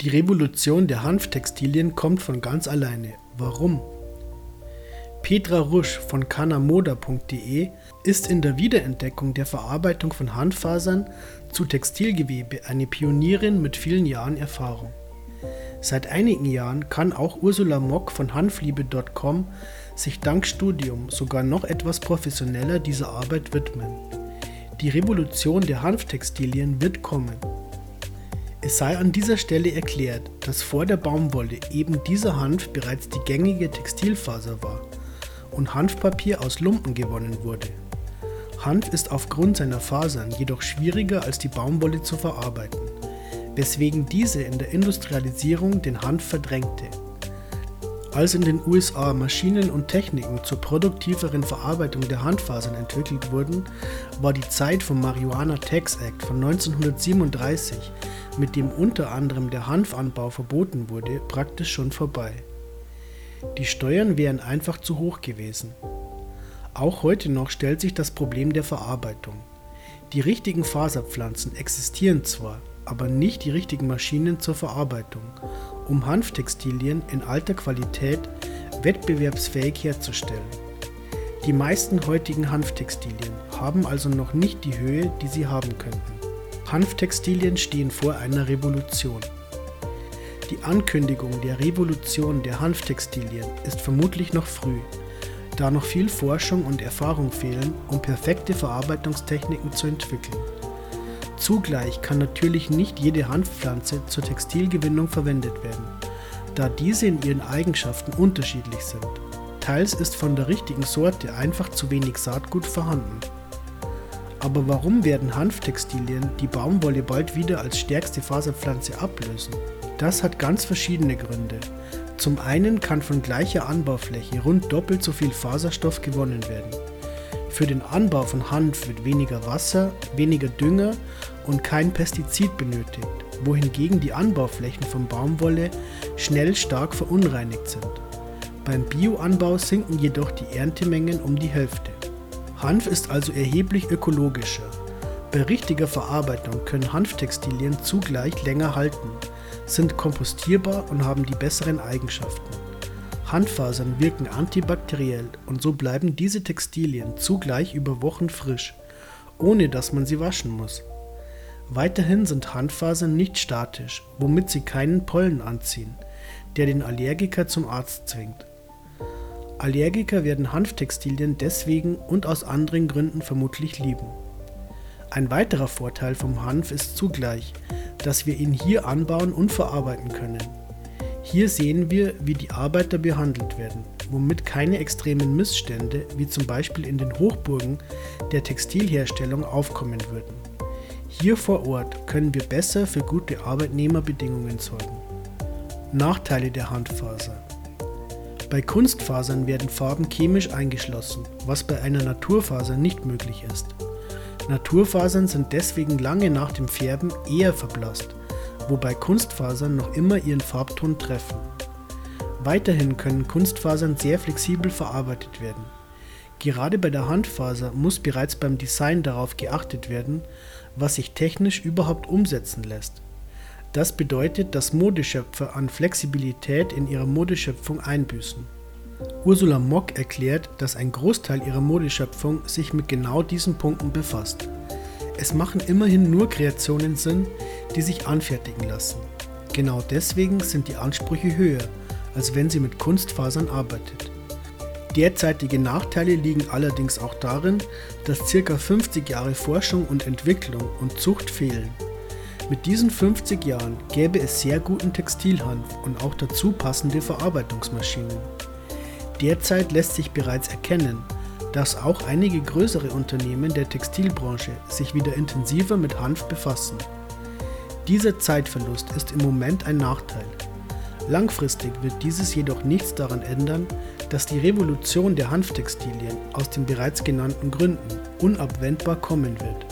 Die Revolution der Hanftextilien kommt von ganz alleine. Warum? Petra Rusch von kanamoda.de ist in der Wiederentdeckung der Verarbeitung von Hanffasern zu Textilgewebe eine Pionierin mit vielen Jahren Erfahrung. Seit einigen Jahren kann auch Ursula Mock von Hanfliebe.com sich dank Studium sogar noch etwas professioneller dieser Arbeit widmen. Die Revolution der Hanftextilien wird kommen. Es sei an dieser Stelle erklärt, dass vor der Baumwolle eben dieser Hanf bereits die gängige Textilfaser war und Hanfpapier aus Lumpen gewonnen wurde. Hanf ist aufgrund seiner Fasern jedoch schwieriger als die Baumwolle zu verarbeiten, weswegen diese in der Industrialisierung den Hanf verdrängte. Als in den USA Maschinen und Techniken zur produktiveren Verarbeitung der Handfasern entwickelt wurden, war die Zeit vom Marijuana Tax Act von 1937 mit dem unter anderem der Hanfanbau verboten wurde, praktisch schon vorbei. Die Steuern wären einfach zu hoch gewesen. Auch heute noch stellt sich das Problem der Verarbeitung. Die richtigen Faserpflanzen existieren zwar, aber nicht die richtigen Maschinen zur Verarbeitung, um Hanftextilien in alter Qualität wettbewerbsfähig herzustellen. Die meisten heutigen Hanftextilien haben also noch nicht die Höhe, die sie haben könnten. Hanftextilien stehen vor einer Revolution. Die Ankündigung der Revolution der Hanftextilien ist vermutlich noch früh, da noch viel Forschung und Erfahrung fehlen, um perfekte Verarbeitungstechniken zu entwickeln. Zugleich kann natürlich nicht jede Hanfpflanze zur Textilgewinnung verwendet werden, da diese in ihren Eigenschaften unterschiedlich sind. Teils ist von der richtigen Sorte einfach zu wenig Saatgut vorhanden. Aber warum werden Hanftextilien die Baumwolle bald wieder als stärkste Faserpflanze ablösen? Das hat ganz verschiedene Gründe. Zum einen kann von gleicher Anbaufläche rund doppelt so viel Faserstoff gewonnen werden. Für den Anbau von Hanf wird weniger Wasser, weniger Dünger und kein Pestizid benötigt, wohingegen die Anbauflächen von Baumwolle schnell stark verunreinigt sind. Beim Bioanbau sinken jedoch die Erntemengen um die Hälfte. Hanf ist also erheblich ökologischer. Bei richtiger Verarbeitung können Hanftextilien zugleich länger halten, sind kompostierbar und haben die besseren Eigenschaften. Hanffasern wirken antibakteriell und so bleiben diese Textilien zugleich über Wochen frisch, ohne dass man sie waschen muss. Weiterhin sind Hanffasern nicht statisch, womit sie keinen Pollen anziehen, der den Allergiker zum Arzt zwingt. Allergiker werden Hanftextilien deswegen und aus anderen Gründen vermutlich lieben. Ein weiterer Vorteil vom Hanf ist zugleich, dass wir ihn hier anbauen und verarbeiten können. Hier sehen wir, wie die Arbeiter behandelt werden, womit keine extremen Missstände, wie zum Beispiel in den Hochburgen der Textilherstellung, aufkommen würden. Hier vor Ort können wir besser für gute Arbeitnehmerbedingungen sorgen. Nachteile der Handfaser bei Kunstfasern werden Farben chemisch eingeschlossen, was bei einer Naturfaser nicht möglich ist. Naturfasern sind deswegen lange nach dem Färben eher verblasst, wobei Kunstfasern noch immer ihren Farbton treffen. Weiterhin können Kunstfasern sehr flexibel verarbeitet werden. Gerade bei der Handfaser muss bereits beim Design darauf geachtet werden, was sich technisch überhaupt umsetzen lässt. Das bedeutet, dass Modeschöpfer an Flexibilität in ihrer Modeschöpfung einbüßen. Ursula Mock erklärt, dass ein Großteil ihrer Modeschöpfung sich mit genau diesen Punkten befasst. Es machen immerhin nur Kreationen Sinn, die sich anfertigen lassen. Genau deswegen sind die Ansprüche höher, als wenn sie mit Kunstfasern arbeitet. Derzeitige Nachteile liegen allerdings auch darin, dass ca. 50 Jahre Forschung und Entwicklung und Zucht fehlen. Mit diesen 50 Jahren gäbe es sehr guten Textilhanf und auch dazu passende Verarbeitungsmaschinen. Derzeit lässt sich bereits erkennen, dass auch einige größere Unternehmen der Textilbranche sich wieder intensiver mit Hanf befassen. Dieser Zeitverlust ist im Moment ein Nachteil. Langfristig wird dieses jedoch nichts daran ändern, dass die Revolution der Hanftextilien aus den bereits genannten Gründen unabwendbar kommen wird.